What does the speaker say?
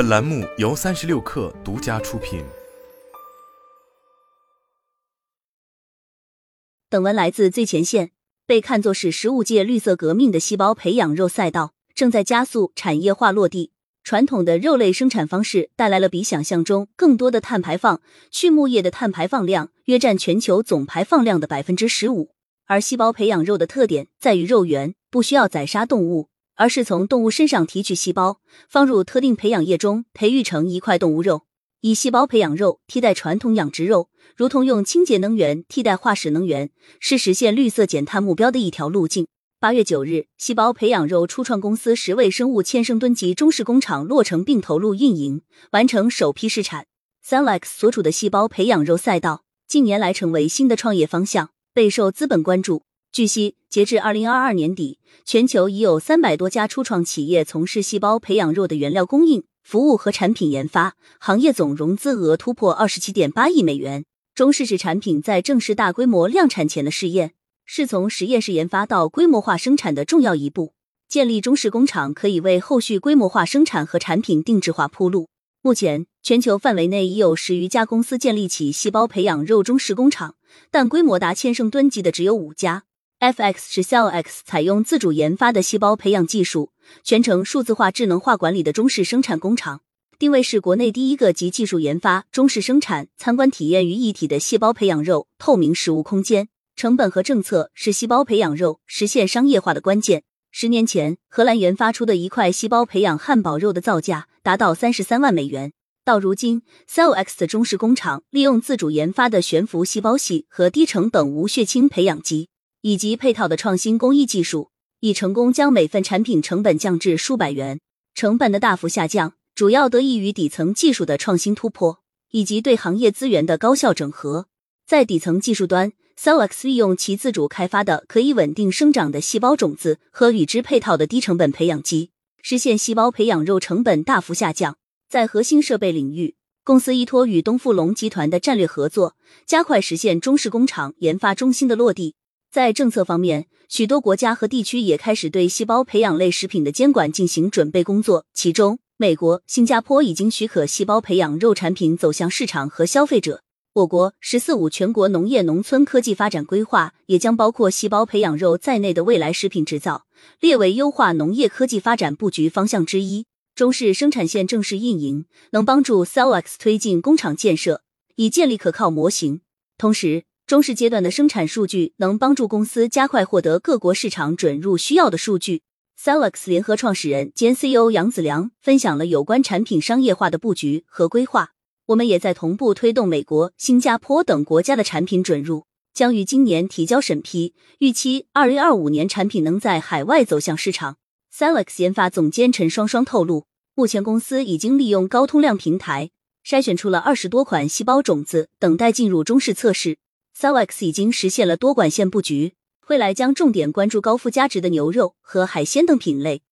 本栏目由三十六氪独家出品。本文来自最前线。被看作是十五届绿色革命的细胞培养肉赛道，正在加速产业化落地。传统的肉类生产方式带来了比想象中更多的碳排放，畜牧业的碳排放量约占全球总排放量的百分之十五。而细胞培养肉的特点在于肉源不需要宰杀动物，而是从动物身上提取细胞，放入特定培养液中，培育成一块动物肉。以细胞培养肉替代传统养殖肉，如同用清洁能源替代化石能源，是实现绿色减碳目标的一条路径。八月九日，细胞培养肉初创公司十位生物千升吨级中式工厂落成并投入运营，完成首批试产。Cellex 所处的细胞培养肉赛道近年来成为新的创业方向，备受资本关注。据悉，截至二零二二年底，全球已有三百多家初创企业从事细胞培养肉的原料供应。服务和产品研发行业总融资额突破二十七点八亿美元。中试试产品在正式大规模量产前的试验，是从实验室研发到规模化生产的重要一步。建立中式工厂可以为后续规模化生产和产品定制化铺路。目前，全球范围内已有十余家公司建立起细胞培养肉中式工厂，但规模达千升吨级的只有五家。FX 是 CellX 采用自主研发的细胞培养技术，全程数字化、智能化管理的中式生产工厂，定位是国内第一个集技术研发、中式生产、参观体验于一体的细胞培养肉透明实物空间。成本和政策是细胞培养肉实现商业化的关键。十年前，荷兰研发出的一块细胞培养汉堡肉的造价达到三十三万美元。到如今，CellX 的中式工厂利用自主研发的悬浮细胞系和低成本无血清培养基。以及配套的创新工艺技术，已成功将每份产品成本降至数百元。成本的大幅下降，主要得益于底层技术的创新突破，以及对行业资源的高效整合。在底层技术端，Cellx 利用其自主开发的可以稳定生长的细胞种子和与之配套的低成本培养基，实现细胞培养肉成本大幅下降。在核心设备领域，公司依托与东富龙集团的战略合作，加快实现中式工厂研发中心的落地。在政策方面，许多国家和地区也开始对细胞培养类食品的监管进行准备工作。其中，美国、新加坡已经许可细胞培养肉产品走向市场和消费者。我国“十四五”全国农业农村科技发展规划也将包括细胞培养肉在内的未来食品制造列为优化农业科技发展布局方向之一。中式生产线正式运营，能帮助 Cellex 推进工厂建设，以建立可靠模型。同时，中式阶段的生产数据能帮助公司加快获得各国市场准入需要的数据。Cellex 联合创始人兼 CEO 杨子良分享了有关产品商业化的布局和规划。我们也在同步推动美国、新加坡等国家的产品准入，将于今年提交审批，预期二零二五年产品能在海外走向市场。Cellex 研发总监陈双双透露，目前公司已经利用高通量平台筛选出了二十多款细胞种子，等待进入中式测试。Sawex 已经实现了多管线布局，未来将重点关注高附加值的牛肉和海鲜等品类。